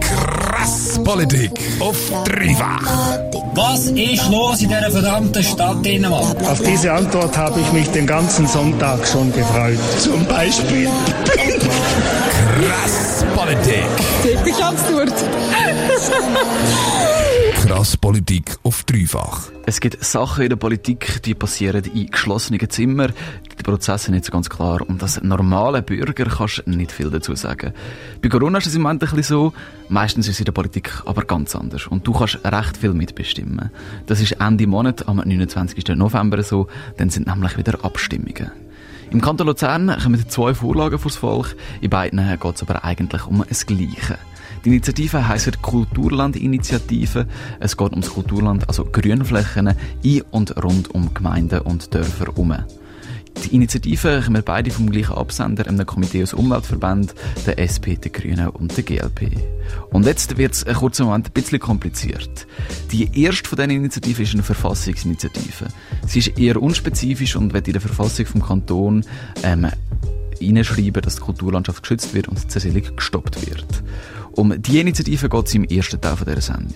Krass Politik auf dreifach. Was ist los in dieser verdammten Stadt Dänemark? Auf diese Antwort habe ich mich den ganzen Sonntag schon gefreut. Zum Beispiel. Krass Politik. Wirklich absurd. Krass Politik auf dreifach. Es gibt Sachen in der Politik, die passieren in geschlossenen Zimmern. Die Prozesse sind nicht so ganz klar. Und als normaler Bürger kannst du nicht viel dazu sagen. Bei Corona ist es im Moment ein bisschen so. Meistens ist es in der Politik aber ganz anders. Und du kannst recht viel mitbestimmen. Das ist Ende Monat, am 29. November so. Dann sind nämlich wieder Abstimmungen. Im Kanton Luzern kommen zwei Vorlagen vors Volk. In beiden geht es aber eigentlich um das Gleiche. Die Initiative heisst Kulturland-Initiative. Es geht ums Kulturland, also Grünflächen in und rund um Gemeinden und Dörfer herum. Die Initiative kommen beide vom gleichen Absender, einem Komitee aus Umweltverbänden, der SP, der Grünen und der GLP. Und jetzt wird es einen kurzen Moment ein bisschen kompliziert. Die erste von diesen Initiativen ist eine Verfassungsinitiative. Sie ist eher unspezifisch und wird in der Verfassung vom Kanton ähm, hineinschreiben, dass die Kulturlandschaft geschützt wird und die Zersiedlung gestoppt wird. Um die Initiative geht es im ersten Teil dieser Sendung.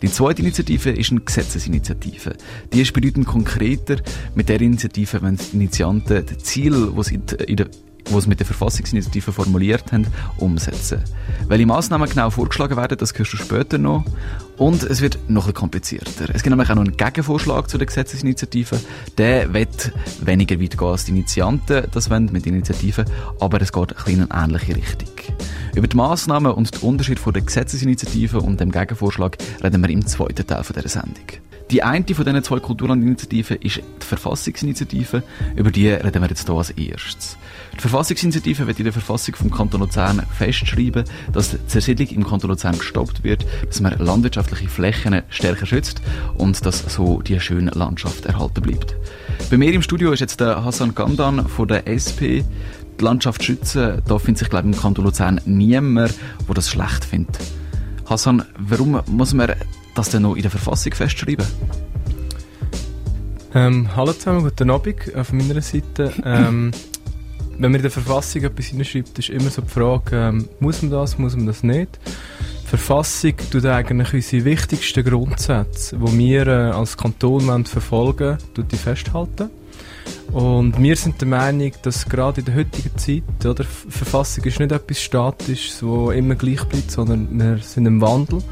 Die zweite Initiative ist eine Gesetzesinitiative. Die ist bedeutend konkreter. Mit der Initiative wollen die Initianten das Ziel, das sie in der die es mit der Verfassungsinitiative formuliert haben, umsetzen. Welche Massnahmen genau vorgeschlagen werden, das hörst du später noch. Und es wird noch ein komplizierter. Es gibt nämlich auch noch einen Gegenvorschlag zu der Gesetzesinitiative. Der wird weniger weit gehen als die Initianten das wollen mit Initiativen, aber es geht ein in eine ähnliche Richtung. Über die Massnahmen und den Unterschied von der Gesetzesinitiative und dem Gegenvorschlag reden wir im zweiten Teil dieser Sendung. Die eine von diesen zwei Kulturlandinitiativen ist die Verfassungsinitiative. Über die reden wir jetzt hier als erstes. Die Verfassungsinitiative wird in der Verfassung vom Kanton Luzern festschreiben, dass die Zersiedlung im Kanton Luzern gestoppt wird, dass man landwirtschaftliche Flächen stärker schützt und dass so die schöne Landschaft erhalten bleibt. Bei mir im Studio ist jetzt der Hassan Gandan von der SP. Die Landschaft schützen, da findet sich, glaube ich, im Kanton Luzern niemand, der das schlecht findet. Hassan, warum muss man das dann noch in der Verfassung festschreiben? Ähm, hallo zusammen, guten Abend auf meiner Seite. Ähm, wenn man in der Verfassung etwas hineinschreibt, ist immer so die Frage, ähm, muss man das, muss man das nicht? Die Verfassung tut eigentlich unsere wichtigsten Grundsätze, die wir äh, als Kanton verfolgen wollen, die festhalten. Und wir sind der Meinung, dass gerade in der heutigen Zeit, oder, Verfassung ist nicht etwas Statisches, wo immer gleich bleibt, sondern wir sind im Wandel.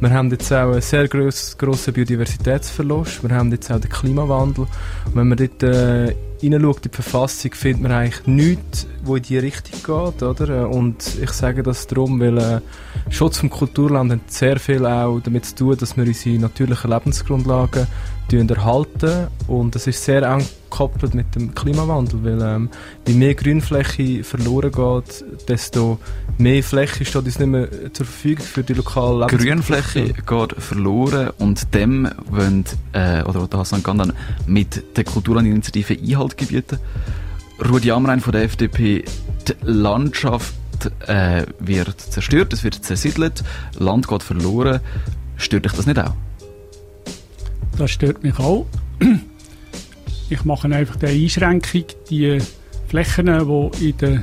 Wir haben jetzt auch einen sehr gross, grossen Biodiversitätsverlust, wir haben jetzt auch den Klimawandel. Und wenn man dort äh, in die Verfassung, findet man eigentlich nichts, wo in die Richtung geht, oder? Und ich sage das darum, weil äh, Schutz vom Kulturland hat sehr viel auch damit zu tun, dass wir unsere natürlichen Lebensgrundlagen erhalten und das ist sehr eng gekoppelt mit dem Klimawandel, weil ähm, je mehr Grünfläche verloren geht, desto mehr Fläche steht uns nicht mehr zur Verfügung für die lokalen Grünfläche geht verloren und dem wollen, äh, oder Hassan Gandan mit der Kulturlandinitiative Einhalt gebieten. Rudi Amrein von der FDP, die Landschaft äh, wird zerstört, es wird zersiedelt, Land geht verloren. Stört dich das nicht auch? Das stört mich auch. Ich mache einfach die Einschränkung, die Flächen, die in der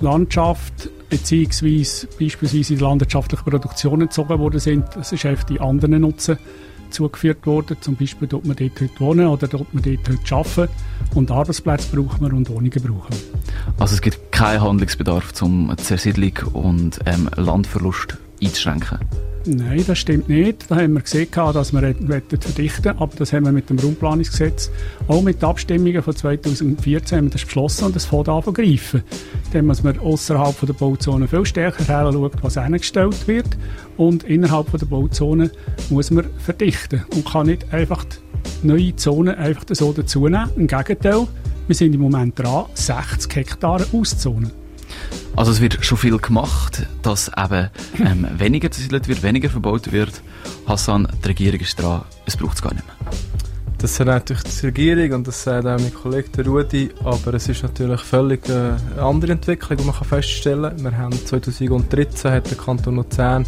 Landschaft beziehungsweise beispielsweise in der landwirtschaftlichen Produktion entzogen worden sind, das ist einfach die anderen Nutzen zugeführt worden. Zum Beispiel dort man dort heute wohnen oder dort man dort heute arbeiten. Und Arbeitsplätze brauchen wir und Wohnungen brauchen wir. Also es gibt keinen Handlungsbedarf zum Zersiedlung und ähm, Landverlust einzuschränken? Nein, das stimmt nicht. Da haben wir gesehen, dass wir verdichten aber das haben wir mit dem Raumplanungsgesetz, auch mit den Abstimmungen von 2014 haben wir das beschlossen und das fängt an zu greifen. Dann muss man außerhalb der Bauzone viel stärker hinschauen, was eingestellt wird und innerhalb der Bauzone muss man verdichten und kann nicht einfach neue Zonen einfach so dazunehmen. Im Gegenteil, wir sind im Moment dran, 60 Hektare auszuzonen. Also es wird schon viel gemacht, dass eben ähm, weniger zersiedelt wird, weniger verbaut wird. Hassan, die Regierung ist dran, es braucht es gar nicht mehr. Das sagt natürlich die Regierung und das sagt auch mein Kollege Rudi, aber es ist natürlich völlig äh, eine andere Entwicklung, die man feststellen kann. Wir haben 2013 hat der Kanton Luzern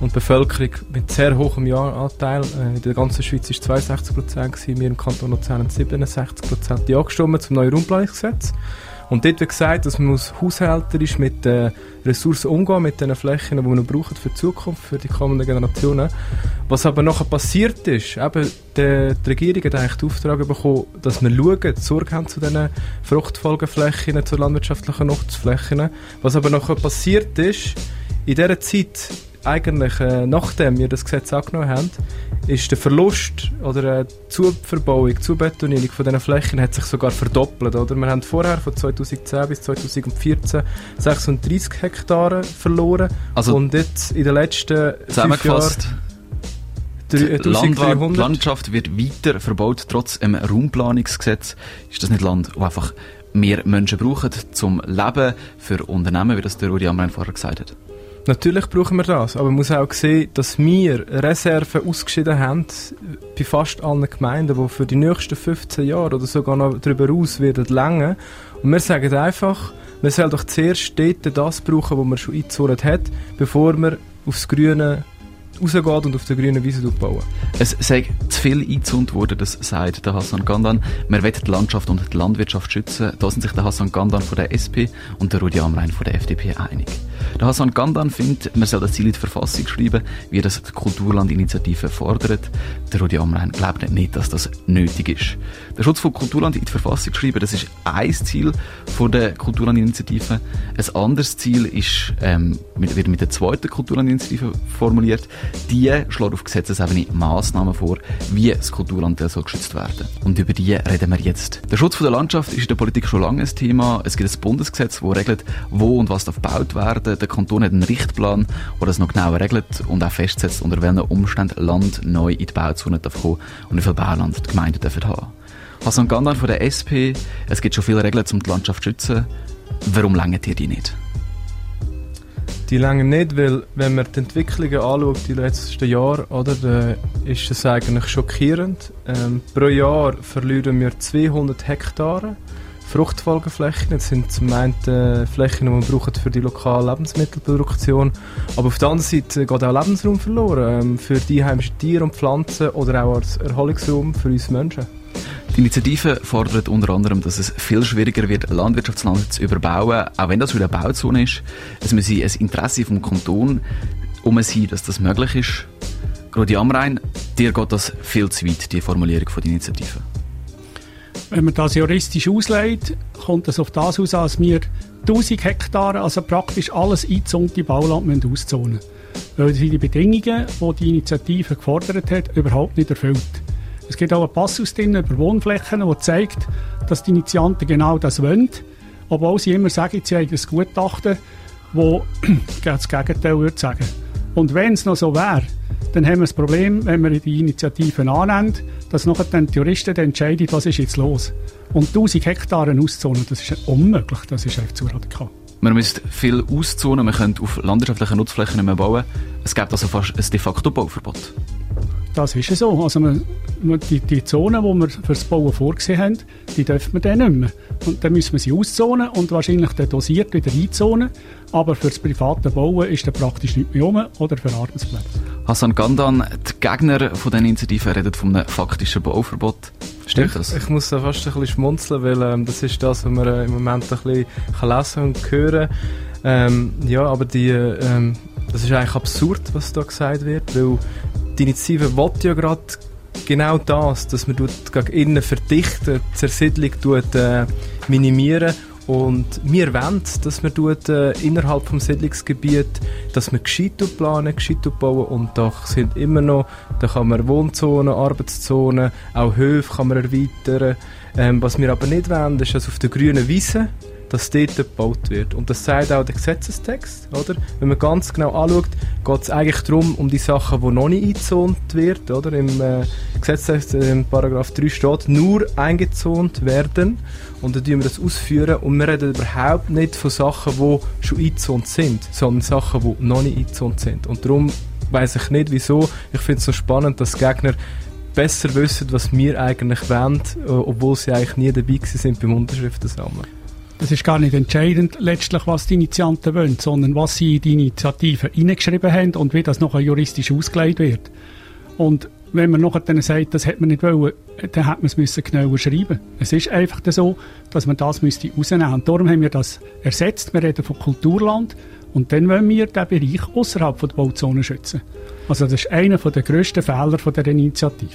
und die Bevölkerung mit sehr hohem Jahranteil, äh, in der ganzen Schweiz ist 62 Prozent wir im Kanton Luzern haben 67 Prozent Ja gestimmt zum neuen Raumplanungsgesetz. Und dort wird gesagt, dass man muss haushälterisch mit den Ressourcen umgehen, mit den Flächen, die wir noch brauchen für die Zukunft, für die kommenden Generationen. Was aber nachher passiert ist, eben, die, die Regierung hat eigentlich den Auftrag bekommen, dass wir schauen, Sorge haben zu diesen Fruchtfolgeflächen, zu landwirtschaftlichen Nutzflächen. Was aber nachher passiert ist, in dieser Zeit, eigentlich äh, nachdem wir das Gesetz angenommen haben, ist der Verlust oder äh, die Zuverbauung, Zubetonierung von diesen Flächen hat sich sogar verdoppelt. Oder? Wir haben vorher von 2010 bis 2014 36 Hektare verloren Also- und jetzt in den letzten fünf Jahren die Landwart- 1300. die Landschaft wird weiter verbaut, trotz einem Raumplanungsgesetz. Ist das nicht Land, wo einfach mehr Menschen brauchen zum Leben, für Unternehmen, wie das der Rudi Amrein vorher gesagt hat? Natürlich brauchen wir das, aber man muss auch sehen, dass wir Reserven ausgeschieden haben bei fast allen Gemeinden, die für die nächsten 15 Jahre oder sogar noch darüber aus werden länger. Und wir sagen einfach, man soll doch zuerst dort das brauchen, was man schon eingezahlt hat, bevor man aufs Grüne rausgeht und auf der grünen Wiese bauen. Es sei zu viel eingezont worden, das sagt der Hassan Gandan. Wir wollen die Landschaft und die Landwirtschaft schützen. Da sind sich der Hassan Gandan von der SP und der Rudi Amrein von der FDP einig. Der Hassan Gandan findet, man soll das Ziel in die Verfassung schreiben, wie das die Kulturlandinitiative fordert. Der Rudi Amrein glaubt nicht, dass das nötig ist. Der Schutz von Kulturland in die Verfassung schreiben, das ist ein Ziel von der Kulturlandinitiative. Ein anderes Ziel ist, ähm, wird mit der zweiten Kulturlandinitiative formuliert. Die schlägt auf Gesetzesebene Massnahmen vor, wie das Kulturland soll geschützt werden. Und über die reden wir jetzt. Der Schutz von der Landschaft ist in der Politik schon lange ein Thema. Es gibt ein Bundesgesetz, das regelt, wo und was darf gebaut werden. Der Kanton hat einen Richtplan, der das noch genauer regelt und auch festsetzt, unter welchen Umständen Land neu in die Bauzone darf und wie viel Bauland die Gemeinden dürfen haben. Hassan Gandan von der SP, es gibt schon viele Regeln, um die Landschaft zu schützen. Warum länger ihr die nicht? Die länger nicht, weil wenn man die Entwicklungen anschaut, die letzten Jahre, oder, ist es eigentlich schockierend. Ähm, pro Jahr verlieren wir 200 Hektare Fruchtfolgeflächen. Das sind zum einen äh, Flächen, die man braucht für die lokale Lebensmittelproduktion. Aber auf der anderen Seite geht auch Lebensraum verloren ähm, für die heimischen Tiere und Pflanzen oder auch als Erholungsraum für uns Menschen. Die Initiative fordert unter anderem, dass es viel schwieriger wird, Landwirtschaftsland zu überbauen, auch wenn das wieder eine Bauzone ist. Es muss ein Interesse vom Kanton um sein, dass das möglich ist. Rudi Amrein, dir geht das viel zu weit, die Formulierung von der Initiative. Wenn man das juristisch auslegt, kommt es auf das aus, als wir 1000 Hektare, also praktisch alles eingezonte Bauland müssen auszonen Weil sie die Bedingungen, die die Initiative gefordert hat, überhaupt nicht erfüllt. Es gibt auch einen Passus drin über Wohnflächen, der zeigt, dass die Initianten genau das wollen, obwohl sie immer sagen, sie haben ein Gutachten, das das Gegenteil würde sagen. Und wenn es noch so wäre, dann haben wir das Problem, wenn wir die Initiativen annehmen, dass nachher dann die Juristen entscheiden, was ist jetzt los. Und 1000 Hektare auszonen, das ist unmöglich, das ist einfach zu radikal. Man müsste viel auszonen, man könnte auf landwirtschaftlichen Nutzflächen nicht mehr bauen. Es gibt also fast ein de facto Bauverbot. Das ist so. Also man, die, die Zonen, die wir für das Bauen vorgesehen haben, die dürfen wir dann nicht mehr. Und dann müssen wir sie auszonen und wahrscheinlich dann dosiert wieder einzonen. Aber für das private Bauen ist dann praktisch nicht mehr rum oder für Arbeitsplätze. Hassan Gandan, die Gegner von den Initiativen reden von einem faktischen Bauverbot. Stimmt das? Ich muss da fast ein bisschen schmunzeln, weil ähm, das ist das, was man äh, im Moment ein bisschen kann lesen und hören ähm, Ja, aber die, äh, ähm, das ist eigentlich absurd, was da gesagt wird, weil die Initiative will ja gerade genau das, dass man gegen innen verdichten, die Zersiedlung tut, äh, minimieren und wir wollen, dass man tut, äh, innerhalb des Siedlungsgebiet, dass man gescheit planen, gescheit bauen und da sind immer noch, da kann man Wohnzonen, Arbeitszonen, auch Höfe kann man erweitern. Ähm, was wir aber nicht wollen, ist, dass auf der grünen Wiese dass dort gebaut wird. Und das sagt auch der Gesetzestext, oder? Wenn man ganz genau anschaut, geht es eigentlich darum, um die Sachen, die noch nicht eingezont wird, oder? Im äh, Gesetzestext, äh, im Paragraph 3 steht, nur eingezont werden. Und dann tun wir das ausführen. Und wir reden überhaupt nicht von Sachen, die schon eingezont sind, sondern Sachen, die noch nicht eingezont sind. Und darum weiß ich nicht, wieso. Ich finde es so spannend, dass Gegner besser wissen, was wir eigentlich wollen, äh, obwohl sie eigentlich nie dabei sind beim Unterschriften Das ist gar nicht entscheidend, letztlich, was die Initianten wollen, sondern was sie in die Initiative hineingeschrieben haben und wie das noch juristisch ausgelegt wird. Und wenn man nachher dann sagt, das hätte man nicht wollen, dann hätte man es müssen genauer schreiben. Es ist einfach so, dass man das müsste rausnehmen. Und darum haben wir das ersetzt. Wir reden von Kulturland. Und dann wollen wir den Bereich außerhalb der Bauzone schützen. Also das ist einer der grössten Fehler dieser Initiative.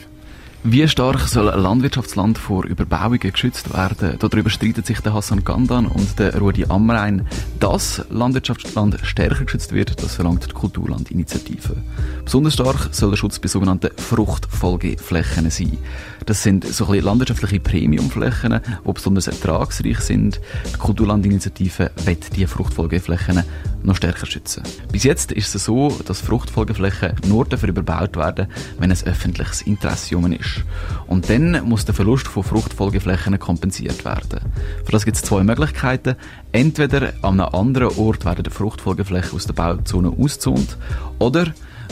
Wie stark soll ein Landwirtschaftsland vor Überbauungen geschützt werden? Darüber streiten sich der Hassan Gandan und der Rudi Amrein. Dass Landwirtschaftsland stärker geschützt wird, das verlangt die Kulturlandinitiative. Besonders stark soll der Schutz bei sogenannten Fruchtfolgeflächen sein. Das sind so ein bisschen landwirtschaftliche Premiumflächen, die besonders ertragsreich sind. Die Kulturlandinitiative wird diese Fruchtfolgeflächen noch stärker schützen. Bis jetzt ist es so, dass Fruchtfolgeflächen nur dafür überbaut werden, wenn ein öffentliches Interesse um ist. Und dann muss der Verlust von Fruchtfolgeflächen kompensiert werden. Für das gibt es zwei Möglichkeiten. Entweder an einem anderen Ort werden die Fruchtfolgeflächen aus der Bauzone ausgezont oder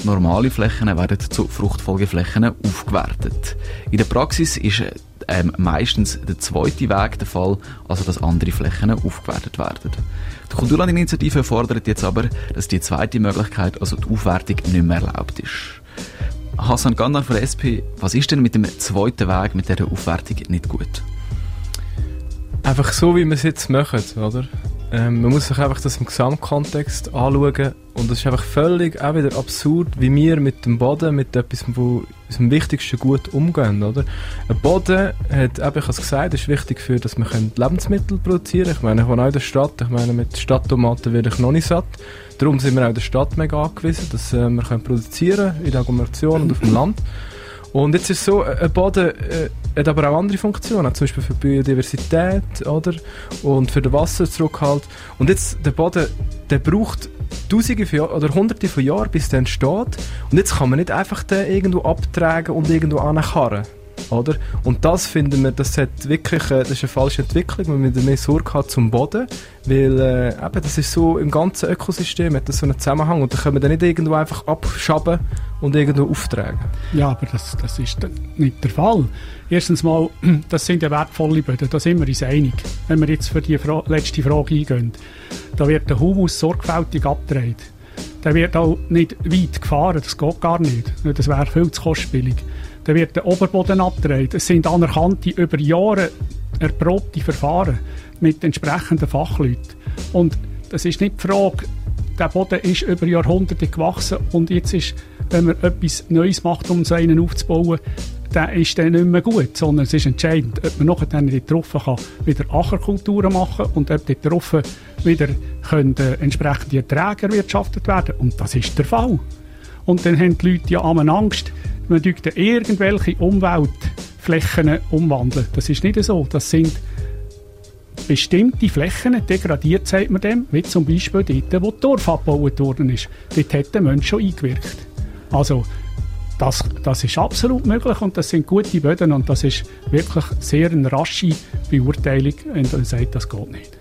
normale Flächen werden zu Fruchtfolgeflächen aufgewertet. In der Praxis ist ähm, meistens der zweite Weg der Fall, also dass andere Flächen aufgewertet werden. Die Kulturlandinitiative fordert jetzt aber, dass die zweite Möglichkeit, also die Aufwertung, nicht mehr erlaubt ist. Hassan Gandan von der SP, was ist denn mit dem zweiten Weg, mit dieser Aufwertung nicht gut? Einfach so, wie wir es jetzt machen, oder? Ähm, man muss sich einfach das im Gesamtkontext anschauen und es ist einfach völlig auch wieder absurd, wie wir mit dem Boden, mit etwas, wo unserem wichtigsten Gut umgehen, oder? Ein Boden hat, eben, ich habe es gesagt, ist wichtig für, dass wir Lebensmittel produzieren können. Ich meine, ich wohne auch in der Stadt, ich meine, mit Stadttomaten werde ich noch nicht satt. Darum sind wir auch in der Stadt mega angewiesen, dass äh, wir können produzieren in der Agglomeration und auf dem Land. Und jetzt ist es so, ein Boden äh, hat aber auch andere Funktionen, zum Beispiel für die Biodiversität oder? und für den Wasserzurückhalt. Und jetzt, der Boden, der braucht Tausende von Jahren oder Hunderte von Jahren, bis der entsteht. Und jetzt kann man nicht einfach den irgendwo abtragen und irgendwo ankarren. Oder? Und das finden wir, das, hat wirklich, äh, das ist eine falsche Entwicklung. Müssen mehr Sorge haben zum Boden, weil äh, eben, das ist so im ganzen Ökosystem hat das so einen Zusammenhang und da können wir dann nicht irgendwo einfach abschaben und irgendwo auftragen. Ja, aber das, das ist nicht der Fall. Erstens mal, das sind ja wertvolle Böden, da sind wir uns einig. Wenn wir jetzt für die Fra letzte Frage eingehen, da wird der Humus sorgfältig abgedreht. Der wird auch nicht weit gefahren, das geht gar nicht. Das wäre viel zu kostspielig. Dann wird der Oberboden abgedreht. Es sind anerkannte, über Jahre erprobte Verfahren mit entsprechenden Fachleuten. Und das ist nicht die Frage, der Boden ist über Jahrhunderte gewachsen und jetzt ist, wenn man etwas Neues macht, um so einen aufzubauen, dann ist der nicht mehr gut, sondern es ist entscheidend, ob man nachher dann darauf kann, wieder Ackerkulturen machen und ob darauf wieder können, äh, entsprechende Erträge erwirtschaftet werden Und das ist der Fall. Und dann haben die Leute ja am Angst, man dürfte irgendwelche Umweltflächen umwandeln. Das ist nicht so. Das sind bestimmte Flächen, degradiert sagt man dem, wie zum Beispiel dort, wo Dorf abgebaut worden ist. Dort hat der Mensch schon eingewirkt. Also, das, das ist absolut möglich und das sind gute Böden und das ist wirklich sehr eine rasche Beurteilung, wenn man sagt, das geht nicht.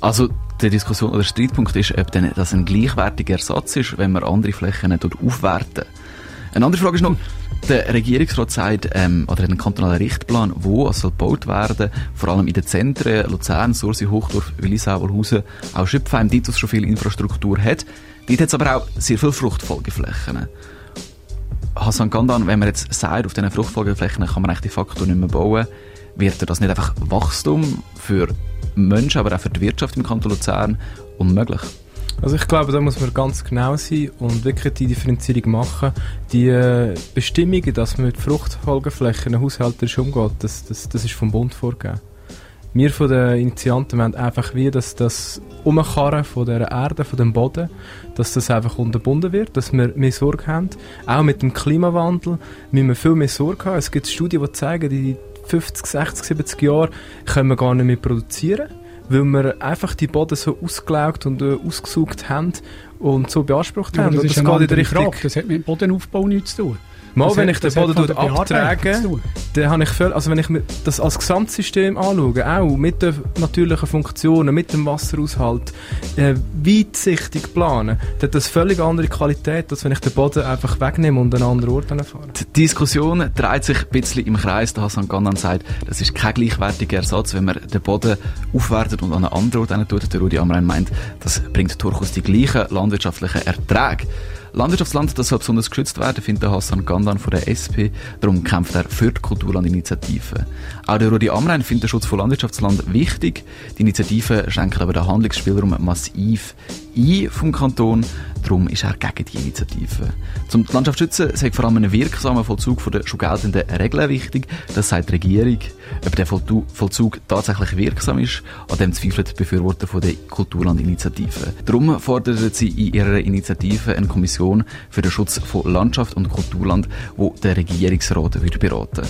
Also die Diskussion oder der Streitpunkt ist, ob denn das ein gleichwertiger Ersatz ist, wenn man andere Flächen aufwerten. Eine andere Frage ist noch, der Regierungsrat sagt, ähm, oder einen kantonalen Richtplan, wo es soll gebaut werden, vor allem in den Zentren, Luzern, Sursi, Hochdorf, Willisau, Wolhausen, auch Schöpfheim, dort, wo schon viel Infrastruktur hat. Dort hat es aber auch sehr viele Fruchtfolgeflächen. Hassan Gandan, wenn man jetzt sagt, auf diesen Fruchtfolgeflächen kann man eigentlich de facto nicht mehr bauen, wird das nicht einfach Wachstum für Menschen, aber auch für die Wirtschaft im Kanton Luzern unmöglich? Also ich glaube, da muss man ganz genau sein und wirklich die Differenzierung machen. Die äh, Bestimmungen, dass man mit Fruchtfolgeflächen haushälterisch umgeht, das, das, das ist vom Bund vorgegeben. Wir von den Initianten wollen einfach wie, dass das Umkarren von der Erde, von dem Boden, dass das einfach unterbunden wird, dass wir mehr Sorge haben. Auch mit dem Klimawandel müssen wir viel mehr Sorge haben. Es gibt Studien, die zeigen, die 50, 60, 70 Jahre können wir gar nicht mehr produzieren weil wir einfach die Boden so ausgelaugt und äh, ausgesucht haben und so beansprucht ja, haben. Das, und das geht in die Richtung. Das hat mit dem Bodenaufbau nichts zu tun. Mal, das wenn hat, ich den Boden abtrage, dann habe ich viel, also wenn ich das als Gesamtsystem anschaue, auch mit den natürlichen Funktionen, mit dem Wasseraushalt, äh, weitsichtig planen, dann hat das völlig andere Qualität, als wenn ich den Boden einfach wegnehme und an einen anderen Ort fahre. Die Diskussion dreht sich ein bisschen im Kreis. Der Hassan Gannan sagt, das ist kein gleichwertiger Ersatz, wenn man den Boden aufwertet und an einen anderen Ort tut. Der Rudi Amrein meint, das bringt durchaus die gleichen landwirtschaftlichen Erträge. Landwirtschaftsland das soll besonders geschützt werden, findet Hassan Gandan von der SP. Darum kämpft er für die Kulturlandinitiative. Auch der Rudi Amrein findet den Schutz von Landwirtschaftsland wichtig. Die Initiative schenkt aber den Handlungsspielraum massiv ein vom Kanton. Darum ist er gegen die Initiative. Zum die Landschaft schützen sagt vor allem ein wirksamer Vollzug von der schon geltenden Regeln wichtig. Das sagt die Regierung. Ob der Vollzug tatsächlich wirksam ist, an dem zweifeln die Befürworter von der Kulturlandinitiative. Darum fordern sie in ihrer Initiative eine Kommission für den Schutz von Landschaft und Kulturland, wo der Regierungsrat wird beraten.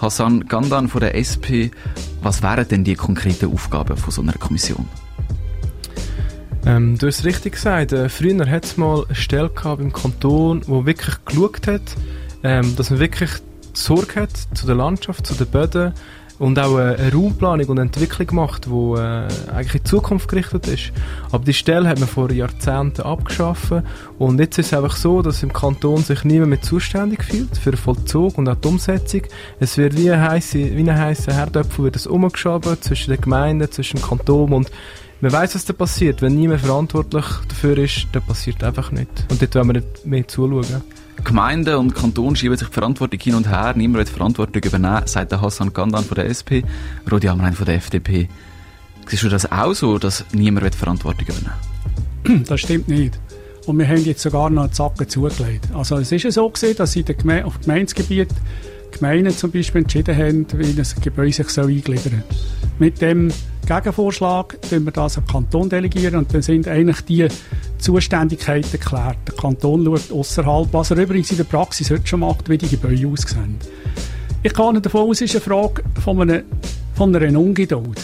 Hassan Gandan von der SP, was wären denn die konkreten Aufgaben von so einer Kommission? Ähm, du hast richtig gesagt, äh, früher hat es mal eine Stelle gehabt im Kanton, wo wirklich geschaut hat, ähm, dass man wirklich Sorge hat zu der Landschaft, zu den Böden und auch eine, Raumplanung und Entwicklung gemacht, die äh, eigentlich in die Zukunft gerichtet ist. Aber die Stelle hat man vor Jahrzehnten abgeschafft und jetzt ist es einfach so, dass im Kanton sich niemand mehr zuständig fühlt für den Vollzug und auch die Umsetzung. Es wird wie ein heisser, wie ein heisser Herdöpfel wird es umgeschoben zwischen den Gemeinden, zwischen dem Kanton und man weiß, was da passiert. Wenn niemand verantwortlich dafür ist, dann passiert einfach nicht. Und dort wollen wir nicht mehr zuschauen. Gemeinden und Kanton schieben sich die Verantwortung hin und her. Niemand will die Verantwortung übernehmen, sagt der Hassan Gandan von der SP, Rudi Amrein von der FDP. Siehst du das auch so, dass niemand will die Verantwortung übernehmen Das stimmt nicht. Und wir haben jetzt sogar noch einen Zacken zugelegt. Also es ist ja so gewesen, dass in der Geme auf Gemeindegebiet Gemeinden zum Beispiel entschieden haben, wie das Gebäude sich soll eingliedern soll. Mit dem Gegenvorschlag delegieren wir das an den Kanton delegieren und dann sind eigentlich die Zuständigkeiten geklärt. Der Kanton schaut außerhalb, was er übrigens in der Praxis heute schon macht, wie die Gebäude aussehen. Ich gehe davon aus, es ist eine Frage von einer, von einer Ungeduld.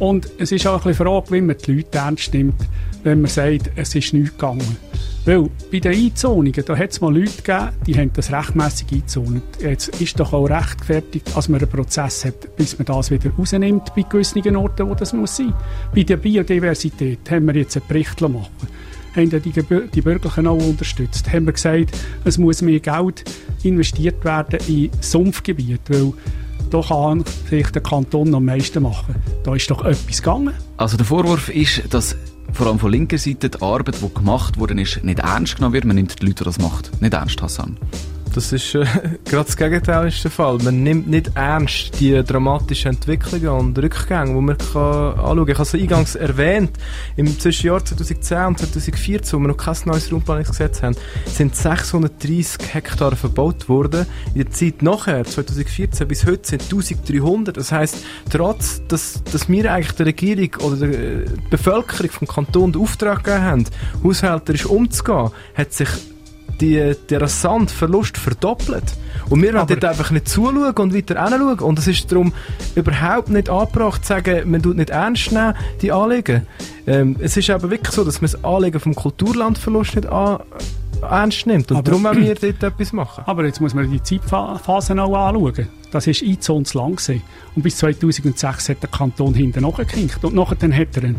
Und es ist auch eine Frage, wie man die Leute ernst nimmt, wenn man sagt, es ist nichts gegangen. Weil bei den Einzonungen, da hat es mal Leute gegeben, die haben das rechtmässig eingezont. Jetzt ist doch auch rechtfertigt, dass man einen Prozess hat, bis man das wieder rausnimmt bei gewissen Orten, wo das muss sein. Bei der Biodiversität haben wir jetzt einen Bericht machen haben die, die Bürgerlichen auch unterstützt. Haben wir gesagt, es muss mehr Geld investiert werden in Sumpfgebiete, weil da kann sich der Kanton am meisten machen. Da ist doch etwas gegangen. Also der Vorwurf ist, dass vor allem von linker Seite die Arbeit, die gemacht worden ist, nicht ernst genommen wird. Man nimmt die Leute, die das macht, nicht ernst, Hassan. Das ist äh, gerade das Gegenteil ist der Fall. Man nimmt nicht ernst die dramatischen Entwicklungen und Rückgänge, die man kann anschauen kann. Ich habe es eingangs erwähnt, im Zwischenjahr 2010 und 2014, wo wir noch kein neues Raumplanungsgesetz haben, sind 630 Hektar verbaut worden. In der Zeit nachher, 2014 bis heute, sind 1300. Das heisst, trotz, dass, dass wir eigentlich der Regierung oder der äh, Bevölkerung vom Kanton den Auftrag gegeben haben, haushälterisch umzugehen, hat sich die, der rasante Verlust verdoppelt. Und wir wollen dort einfach nicht zuschauen und weiter hinschauen. Und es ist darum überhaupt nicht angebracht zu sagen, man tut nicht ernst nehmen, die Anliegen. Ähm, es ist aber wirklich so, dass man das Anliegen vom Kulturlandverlust nicht an, ernst nimmt. Und aber, darum wollen wir dort etwas machen. Aber jetzt muss man die Zeitphasen auch anschauen. Das war ein zu lang. Gewesen. Und bis 2006 hat der Kanton hinten nachgekinkt. Und nachher hat er einen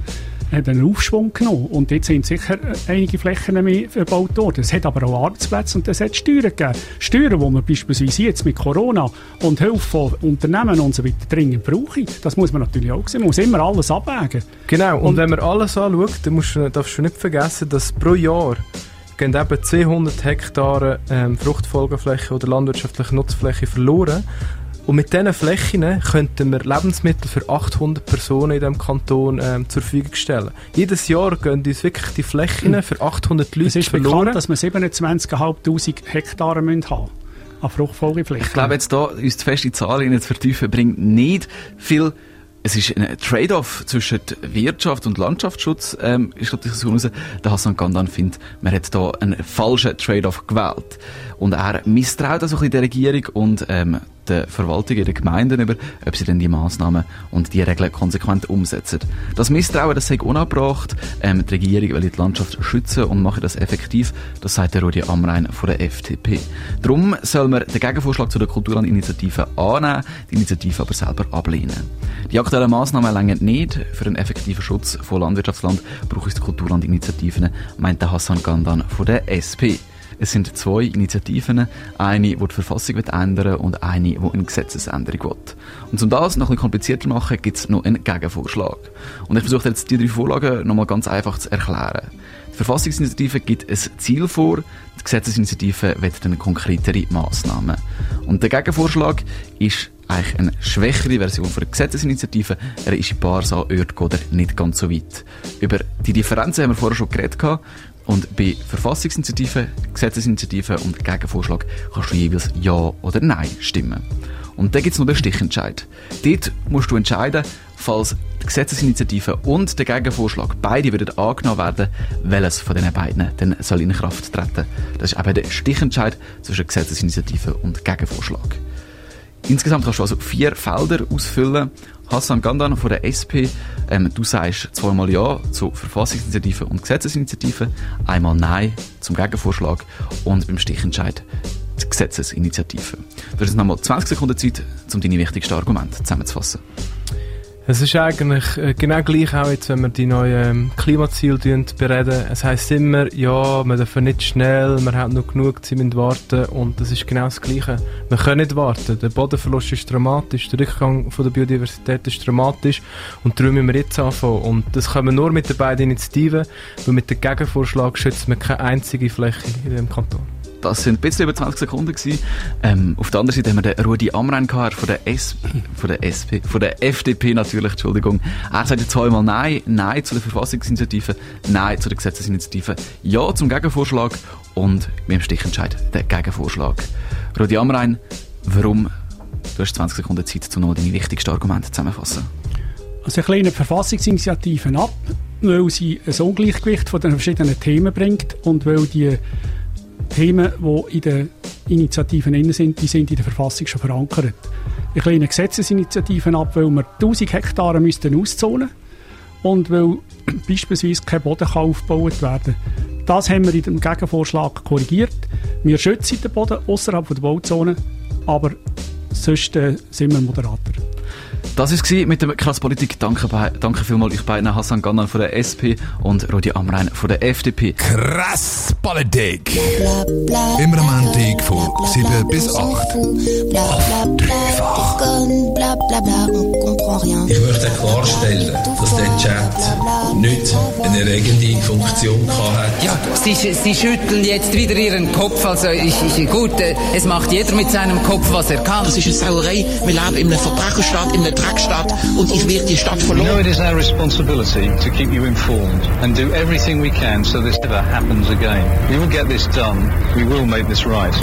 hat einen Aufschwung genommen. Und jetzt sind sicher einige Flächen mehr verbaut worden. Es hat aber auch Arbeitsplätze und es hat Steuern gegeben. Steuern, die man beispielsweise jetzt mit Corona und Hilfe von Unternehmen und so weiter dringend brauchen. Das muss man natürlich auch sehen. Man muss immer alles abwägen. Genau. Und, und wenn man alles anschaut, dann musst darfst du nicht vergessen, dass pro Jahr gehen eben 200 Hektare ähm, Fruchtfolgefläche oder landwirtschaftliche Nutzfläche verloren. Und mit diesen Flächen könnten wir Lebensmittel für 800 Personen in diesem Kanton ähm, zur Verfügung stellen. Jedes Jahr gehen uns wirklich die Flächen für 800 Leute Es ist verloren. bekannt, dass wir 27'500 Hektare müssen haben an Fruchtfolgeflächen. Ich glaube jetzt da, uns die feste Zahl zu vertiefen, bringt nicht viel es ist ein Trade-off zwischen Wirtschaft und Landschaftsschutz, ähm, ist glaube ich so raus. Der Hassan Gandan findet, man hat da einen falschen Trade-off gewählt. Und er misstraut also ein bisschen der Regierung und ähm, der Verwaltung, der Gemeinden über, ob sie denn die Massnahmen und die Regeln konsequent umsetzen. Das Misstrauen, das sei unabbracht. Ähm, die Regierung will die Landschaft schützen und mache das effektiv. Das sagt der Rudi Amrein von der FDP. Darum soll man den Gegenvorschlag zu der Kulturlandinitiative annehmen, die Initiative aber selber ablehnen. Die aktuellen Massnahmen längern nicht. Für einen effektiven Schutz von Landwirtschaftsland braucht es die Kulturlandinitiativen, meint der Hassan Gandan von der SP. Es sind zwei Initiativen, eine, die die Verfassung ändern will und eine, die eine Gesetzesänderung will. Und um das noch ein bisschen komplizierter machen, gibt es noch einen Gegenvorschlag. Und ich versuche jetzt die drei Vorlagen nochmal ganz einfach zu erklären. Die Verfassungsinitiative gibt ein Ziel vor, die Gesetzesinitiative will dann konkretere Massnahmen. Und der Gegenvorschlag ist eigentlich eine schwächere Version von der Gesetzesinitiative. Er ist in Barsa, Örtgoder nicht ganz so weit. Über die Differenzen haben wir vorher schon geredet. Und bei Verfassungsinitiative, Gesetzesinitiative und Gegenvorschlag kannst du jeweils Ja oder Nein stimmen. Und dann gibt es noch den Stichentscheid. Dort musst du entscheiden, falls die Gesetzesinitiative und der Gegenvorschlag beide würden angenommen werden, welches von diesen beiden dann soll in Kraft treten. Das ist eben der Stichentscheid zwischen Gesetzesinitiative und Gegenvorschlag. Insgesamt kannst du also vier Felder ausfüllen. Hassan Gandan von der SP, ähm, du sagst zweimal Ja zur Verfassungsinitiative und Gesetzesinitiative, einmal Nein zum Gegenvorschlag und beim Stichentscheid die Gesetzesinitiative. Du hast nochmal 20 Sekunden Zeit, um deine wichtigsten Argumente zusammenzufassen. Es ist eigentlich äh, genau gleich auch jetzt, wenn wir die neuen ähm, Klimaziele bereden. Es heisst immer, ja, wir dürfen nicht schnell, wir haben noch genug, sie müssen warten und das ist genau das Gleiche. Wir können nicht warten. Der Bodenverlust ist dramatisch, der Rückgang von der Biodiversität ist dramatisch und darum müssen wir jetzt anfangen. Und das können wir nur mit den beiden Initiativen, weil mit dem Gegenvorschlag schützen wir keine einzige Fläche in dem Kanton. Das sind ein bisschen über 20 Sekunden gewesen. Ähm, auf der anderen Seite haben wir den Rudi Amrein gehabt, von der SP, von der SP, von der FDP natürlich, Entschuldigung. Er sagt zweimal Nein, Nein zu der Verfassungsinitiative, Nein zu der Gesetzesinitiative, Ja zum Gegenvorschlag und mit dem Stichentscheid der Gegenvorschlag. Rudi Amrein, warum, du hast 20 Sekunden Zeit, um noch deine wichtigsten Argumente zusammenzufassen. Also ich lehne Verfassungsinitiativen ab, weil sie ein Ungleichgewicht von den verschiedenen Themen bringt und weil die Themen, die in den Initiativen drin sind, die sind in der Verfassung schon verankert. Ich lehne Gesetzesinitiativen ab, weil wir 1000 Hektare müssten auszonen und weil beispielsweise kein Boden kann aufgebaut werden Das haben wir in dem Gegenvorschlag korrigiert. Wir schützen den Boden außerhalb der Bauzone, aber sonst äh, sind wir moderater. Das war es mit der Krass Politik. Danke, danke vielmals euch beiden, Hassan Gannan von der SP und Rudi Amrein von der FDP. Krass Politik. Immer am Montag von 7 bis 8. Auf dreifach. Ich möchte klarstellen, dass der Chat nicht eine erregende Funktion hat. Ja, Sie, Sie schütteln jetzt wieder Ihren Kopf. Also ich, ich, gut, äh, es macht jeder mit seinem Kopf, was er kann. Das ist eine Sauerei. Wir leben in einer Verbrecherstadt, in einer Und ich werde die Stadt verloren. You know it is our responsibility to keep you informed and do everything we can so this never happens again. We will get this done. We will make this right.